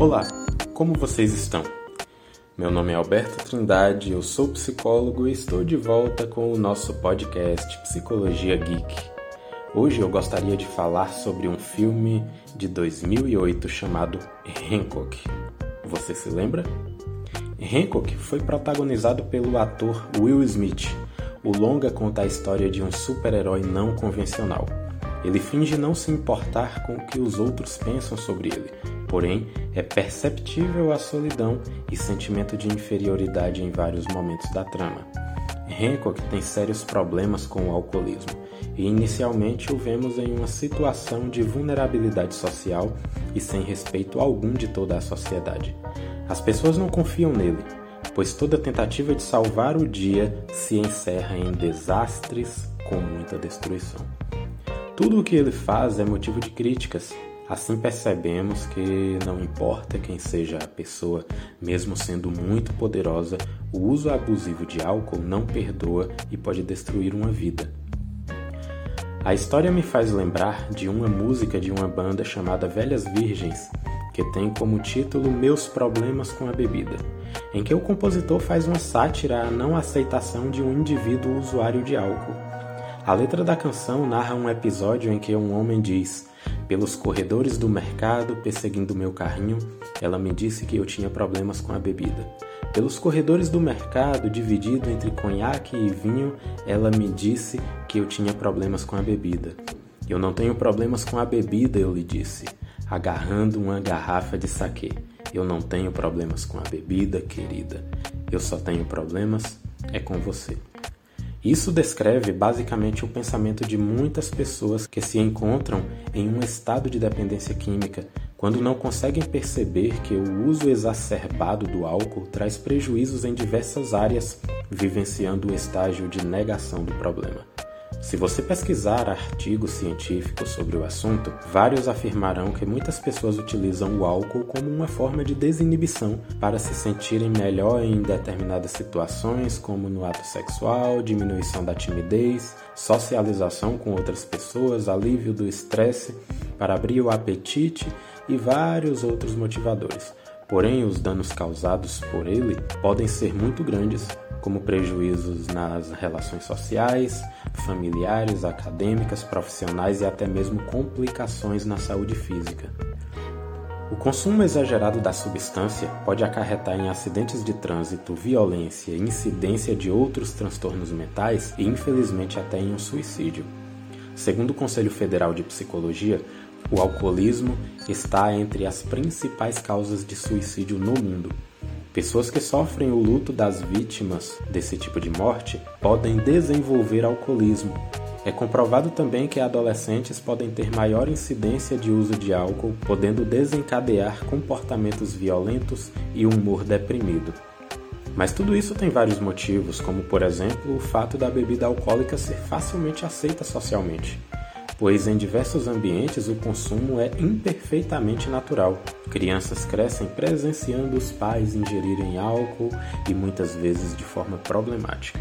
Olá, como vocês estão? Meu nome é Alberto Trindade, eu sou psicólogo e estou de volta com o nosso podcast Psicologia Geek. Hoje eu gostaria de falar sobre um filme de 2008 chamado Hancock. Você se lembra? Hancock foi protagonizado pelo ator Will Smith. O longa conta a história de um super-herói não convencional. Ele finge não se importar com o que os outros pensam sobre ele, Porém, é perceptível a solidão e sentimento de inferioridade em vários momentos da trama. Hancock tem sérios problemas com o alcoolismo e inicialmente o vemos em uma situação de vulnerabilidade social e sem respeito algum de toda a sociedade. As pessoas não confiam nele, pois toda tentativa de salvar o dia se encerra em desastres com muita destruição. Tudo o que ele faz é motivo de críticas Assim percebemos que não importa quem seja a pessoa, mesmo sendo muito poderosa, o uso abusivo de álcool não perdoa e pode destruir uma vida. A história me faz lembrar de uma música de uma banda chamada Velhas Virgens, que tem como título Meus Problemas com a Bebida, em que o compositor faz uma sátira à não aceitação de um indivíduo usuário de álcool. A letra da canção narra um episódio em que um homem diz: pelos corredores do mercado, perseguindo meu carrinho, ela me disse que eu tinha problemas com a bebida. Pelos corredores do mercado, dividido entre conhaque e vinho, ela me disse que eu tinha problemas com a bebida. Eu não tenho problemas com a bebida, eu lhe disse, agarrando uma garrafa de saquê. Eu não tenho problemas com a bebida, querida. Eu só tenho problemas é com você. Isso descreve basicamente o pensamento de muitas pessoas que se encontram em um estado de dependência química quando não conseguem perceber que o uso exacerbado do álcool traz prejuízos em diversas áreas, vivenciando o estágio de negação do problema. Se você pesquisar artigos científicos sobre o assunto, vários afirmarão que muitas pessoas utilizam o álcool como uma forma de desinibição para se sentirem melhor em determinadas situações, como no ato sexual, diminuição da timidez, socialização com outras pessoas, alívio do estresse, para abrir o apetite e vários outros motivadores. Porém, os danos causados por ele podem ser muito grandes como prejuízos nas relações sociais, familiares, acadêmicas, profissionais e até mesmo complicações na saúde física. O consumo exagerado da substância pode acarretar em acidentes de trânsito, violência, incidência de outros transtornos mentais e, infelizmente, até em um suicídio. Segundo o Conselho Federal de Psicologia, o alcoolismo está entre as principais causas de suicídio no mundo Pessoas que sofrem o luto das vítimas desse tipo de morte podem desenvolver alcoolismo. É comprovado também que adolescentes podem ter maior incidência de uso de álcool, podendo desencadear comportamentos violentos e humor deprimido. Mas tudo isso tem vários motivos, como por exemplo o fato da bebida alcoólica ser facilmente aceita socialmente pois em diversos ambientes o consumo é imperfeitamente natural. Crianças crescem presenciando os pais ingerirem álcool e muitas vezes de forma problemática.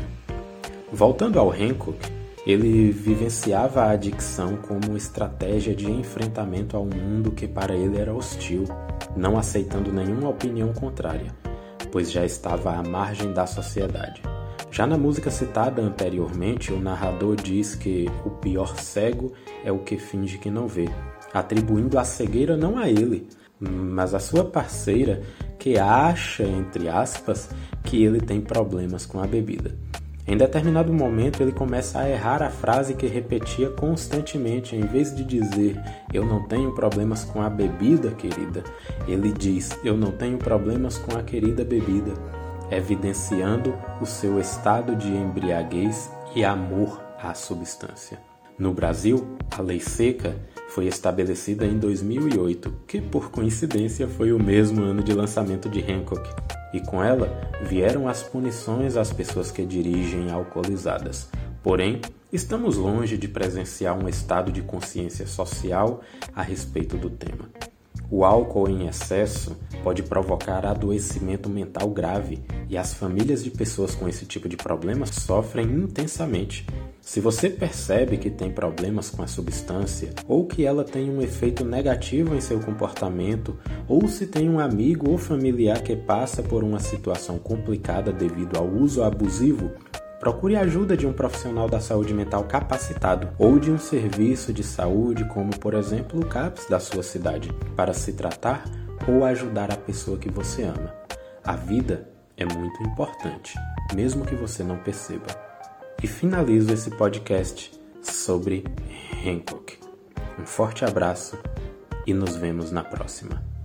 Voltando ao Hancock, ele vivenciava a adicção como estratégia de enfrentamento ao mundo que para ele era hostil, não aceitando nenhuma opinião contrária, pois já estava à margem da sociedade. Já na música citada anteriormente, o narrador diz que o pior cego é o que finge que não vê, atribuindo a cegueira não a ele, mas a sua parceira que acha, entre aspas, que ele tem problemas com a bebida. Em determinado momento, ele começa a errar a frase que repetia constantemente. Em vez de dizer eu não tenho problemas com a bebida, querida, ele diz eu não tenho problemas com a querida bebida evidenciando o seu estado de embriaguez e amor à substância. No Brasil, a lei seca foi estabelecida em 2008, que por coincidência foi o mesmo ano de lançamento de Hancock, e com ela vieram as punições às pessoas que dirigem alcoolizadas. Porém, estamos longe de presenciar um estado de consciência social a respeito do tema. O álcool em excesso pode provocar adoecimento mental grave e as famílias de pessoas com esse tipo de problema sofrem intensamente. Se você percebe que tem problemas com a substância, ou que ela tem um efeito negativo em seu comportamento, ou se tem um amigo ou familiar que passa por uma situação complicada devido ao uso abusivo, procure a ajuda de um profissional da saúde mental capacitado ou de um serviço de saúde, como por exemplo o CAPS da sua cidade, para se tratar ou ajudar a pessoa que você ama. A vida é muito importante, mesmo que você não perceba e finalizo esse podcast sobre Hancock. Um forte abraço e nos vemos na próxima.